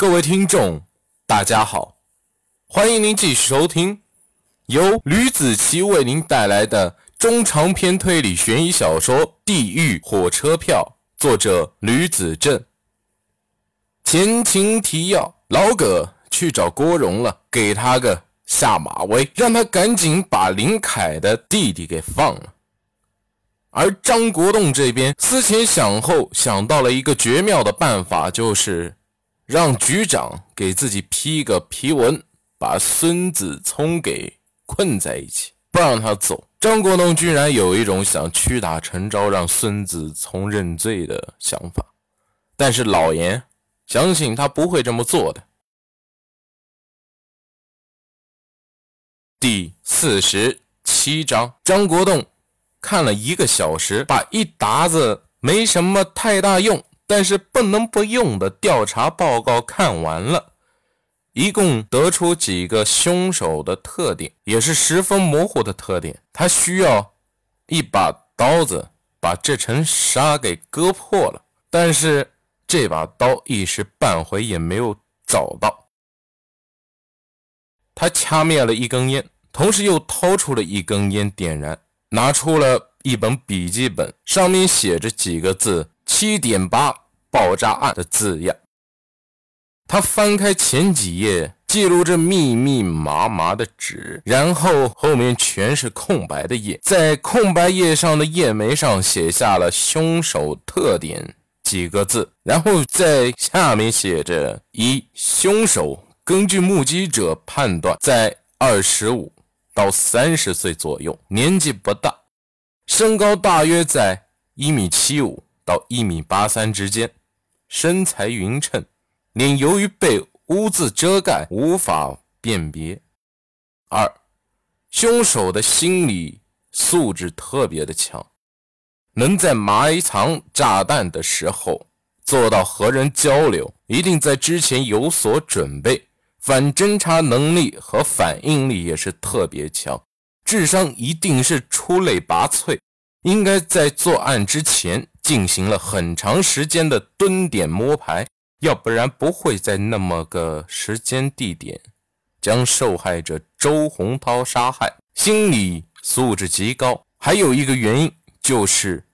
各位听众，大家好，欢迎您继续收听由吕子奇为您带来的中长篇推理悬疑小说《地狱火车票》，作者吕子正。前情提要：老葛去找郭荣了，给他个下马威，让他赶紧把林凯的弟弟给放了。而张国栋这边思前想后，想到了一个绝妙的办法，就是让局长给自己批个批文，把孙子聪给困在一起，不让他走。张国栋居然有一种想屈打成招，让孙子聪认罪的想法，但是老严相信他不会这么做的。第四十七章，张国栋。看了一个小时，把一沓子没什么太大用，但是不能不用的调查报告看完了，一共得出几个凶手的特点，也是十分模糊的特点。他需要一把刀子把这层纱给割破了，但是这把刀一时半会也没有找到。他掐灭了一根烟，同时又掏出了一根烟点燃。拿出了一本笔记本，上面写着几个字“七点八爆炸案”的字样。他翻开前几页，记录着密密麻麻的纸，然后后面全是空白的页，在空白页上的页眉上写下了“凶手特点”几个字，然后在下面写着：一、凶手根据目击者判断，在二十五。到三十岁左右，年纪不大，身高大约在一米七五到一米八三之间，身材匀称，脸由于被污渍遮盖无法辨别。二，凶手的心理素质特别的强，能在埋藏炸弹的时候做到和人交流，一定在之前有所准备。反侦查能力和反应力也是特别强，智商一定是出类拔萃，应该在作案之前进行了很长时间的蹲点摸排，要不然不会在那么个时间地点将受害者周洪涛杀害。心理素质极高，还有一个原因就是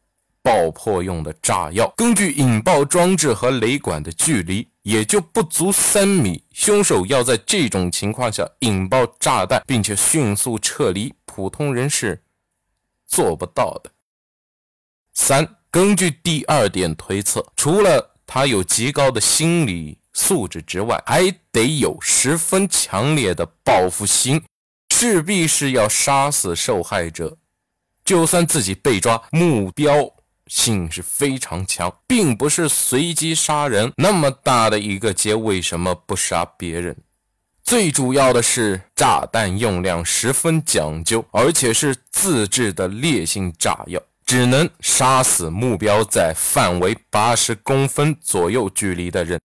爆破用的炸药，根据引爆装置和雷管的距离。也就不足三米，凶手要在这种情况下引爆炸弹，并且迅速撤离，普通人是做不到的。三，根据第二点推测，除了他有极高的心理素质之外，还得有十分强烈的报复心，势必是要杀死受害者，就算自己被抓，目标。性是非常强，并不是随机杀人。那么大的一个街，为什么不杀别人？最主要的是炸弹用量十分讲究，而且是自制的烈性炸药，只能杀死目标在范围八十公分左右距离的人，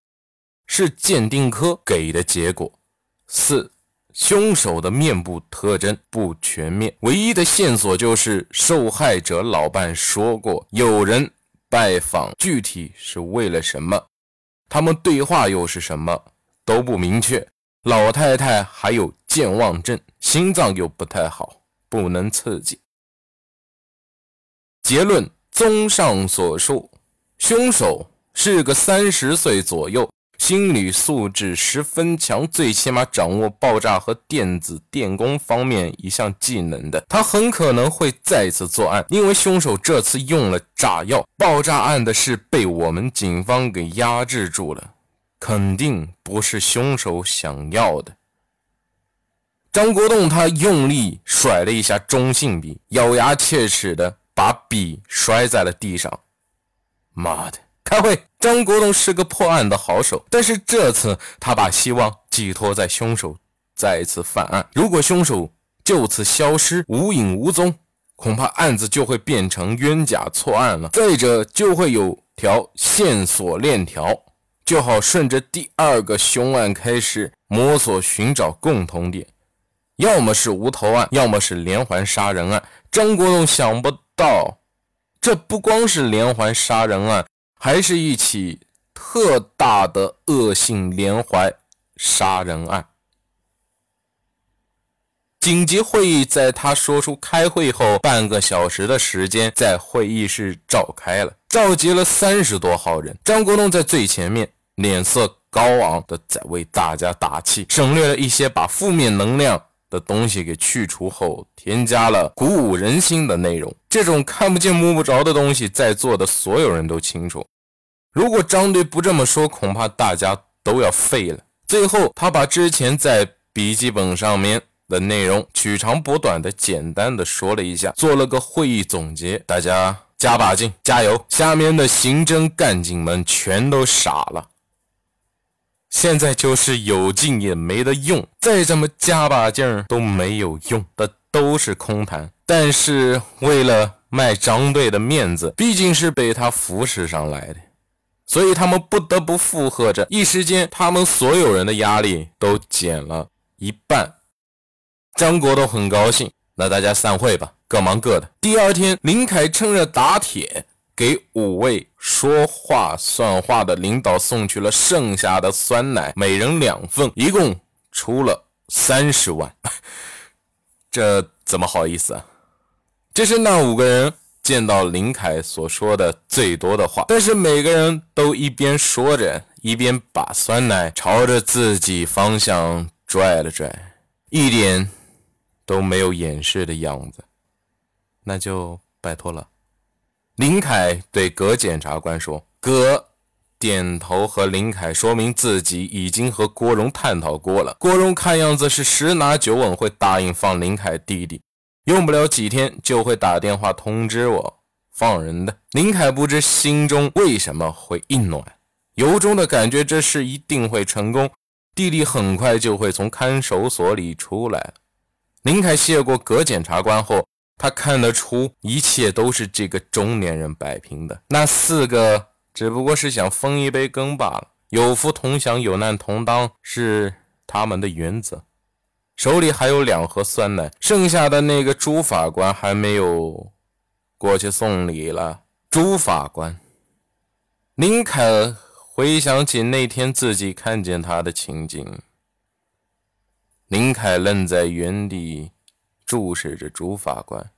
是鉴定科给的结果。四。凶手的面部特征不全面，唯一的线索就是受害者老伴说过有人拜访，具体是为了什么？他们对话又是什么？都不明确。老太太还有健忘症，心脏又不太好，不能刺激。结论：综上所述，凶手是个三十岁左右。心理素质十分强，最起码掌握爆炸和电子电工方面一项技能的，他很可能会再次作案，因为凶手这次用了炸药。爆炸案的事被我们警方给压制住了，肯定不是凶手想要的。张国栋他用力甩了一下中性笔，咬牙切齿的把笔摔在了地上。妈的！开会，张国栋是个破案的好手，但是这次他把希望寄托在凶手再次犯案。如果凶手就此消失无影无踪，恐怕案子就会变成冤假错案了。再者，就会有条线索链条，就好顺着第二个凶案开始摸索寻找共同点，要么是无头案，要么是连环杀人案。张国栋想不到，这不光是连环杀人案。还是一起特大的恶性连环杀人案。紧急会议在他说出开会后半个小时的时间，在会议室召开了，召集了三十多号人。张国栋在最前面，脸色高昂的在为大家打气，省略了一些把负面能量的东西给去除后，添加了鼓舞人心的内容。这种看不见摸不着的东西，在座的所有人都清楚。如果张队不这么说，恐怕大家都要废了。最后，他把之前在笔记本上面。的内容取长补短的简单的说了一下，做了个会议总结，大家加把劲，加油！下面的刑侦干警们全都傻了，现在就是有劲也没得用，再怎么加把劲都没有用的，都是空谈。但是为了卖张队的面子，毕竟是被他扶持上来的，所以他们不得不附和着。一时间，他们所有人的压力都减了一半。张国栋很高兴，那大家散会吧，各忙各的。第二天，林凯趁热打铁，给五位说话算话的领导送去了剩下的酸奶，每人两份，一共出了三十万。这怎么好意思啊？这是那五个人见到林凯所说的最多的话，但是每个人都一边说着，一边把酸奶朝着自己方向拽了拽，一点。都没有掩饰的样子，那就拜托了。林凯对葛检察官说：“葛点头和林凯说明自己已经和郭荣探讨过了。郭荣看样子是十拿九稳会答应放林凯弟弟，用不了几天就会打电话通知我放人的。”林凯不知心中为什么会一暖，由衷的感觉这事一定会成功，弟弟很快就会从看守所里出来。林凯谢过葛检察官后，他看得出一切都是这个中年人摆平的。那四个只不过是想分一杯羹罢了，有福同享，有难同当是他们的原则。手里还有两盒酸奶，剩下的那个朱法官还没有过去送礼了。朱法官，林凯回想起那天自己看见他的情景。林凯愣在原地，注视着朱法官，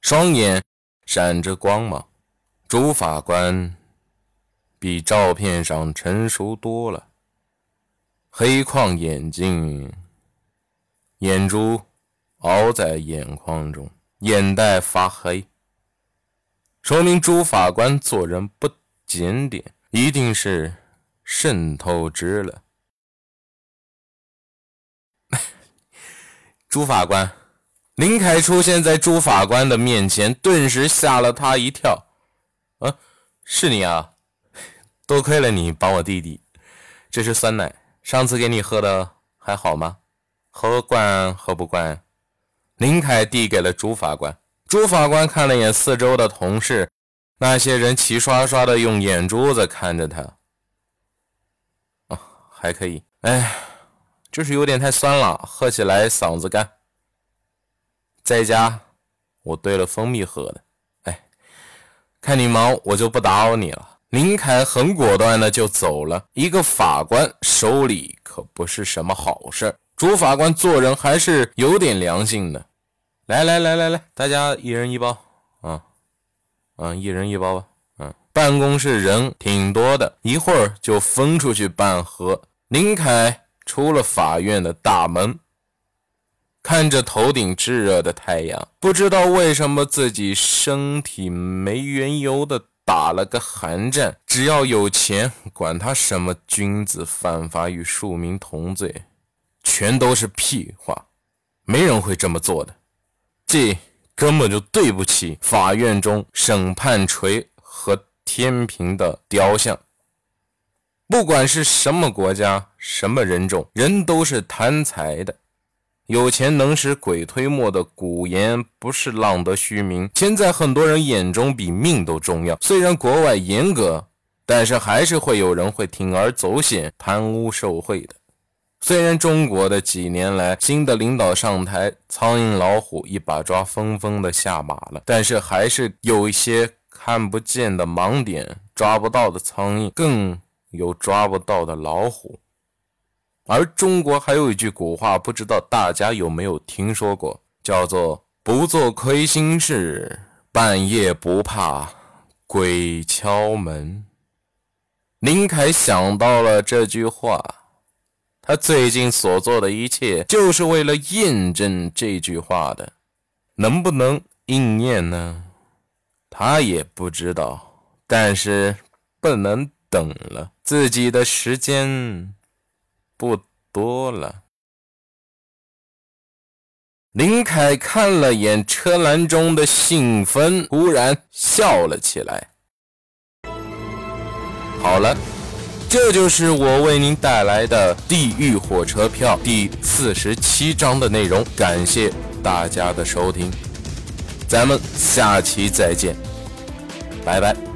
双眼闪着光芒。朱法官比照片上成熟多了，黑框眼镜，眼珠凹在眼眶中，眼袋发黑，说明朱法官做人不检点，一定是渗透支了。朱法官，林凯出现在朱法官的面前，顿时吓了他一跳。啊，是你啊！多亏了你帮我弟弟。这是酸奶，上次给你喝的还好吗？喝惯喝不惯？林凯递给了朱法官。朱法官看了眼四周的同事，那些人齐刷刷的用眼珠子看着他。啊，还可以。哎。就是有点太酸了，喝起来嗓子干。在家我兑了蜂蜜喝的。哎，看你忙，我就不打扰你了。林凯很果断的就走了。一个法官手里可不是什么好事。儿。主法官做人还是有点良心的。来来来来来，大家一人一包。啊，嗯，一人一包吧。嗯，办公室人挺多的，一会儿就分出去半盒。林凯。出了法院的大门，看着头顶炙热的太阳，不知道为什么自己身体没缘由的打了个寒战。只要有钱，管他什么君子犯法与庶民同罪，全都是屁话，没人会这么做的。这根本就对不起法院中审判锤和天平的雕像。不管是什么国家、什么人种，人都是贪财的。有钱能使鬼推磨的古言不是浪得虚名。钱在很多人眼中比命都重要。虽然国外严格，但是还是会有人会铤而走险、贪污受贿的。虽然中国的几年来新的领导上台，苍蝇老虎一把抓，纷纷的下马了，但是还是有一些看不见的盲点，抓不到的苍蝇更。有抓不到的老虎。而中国还有一句古话，不知道大家有没有听说过，叫做“不做亏心事，半夜不怕鬼敲门”。林凯想到了这句话，他最近所做的一切，就是为了验证这句话的，能不能应验呢？他也不知道，但是不能等了，自己的时间。不多了。林凯看了眼车篮中的信封，忽然笑了起来。好了，这就是我为您带来的《地狱火车票》第四十七章的内容。感谢大家的收听，咱们下期再见，拜拜。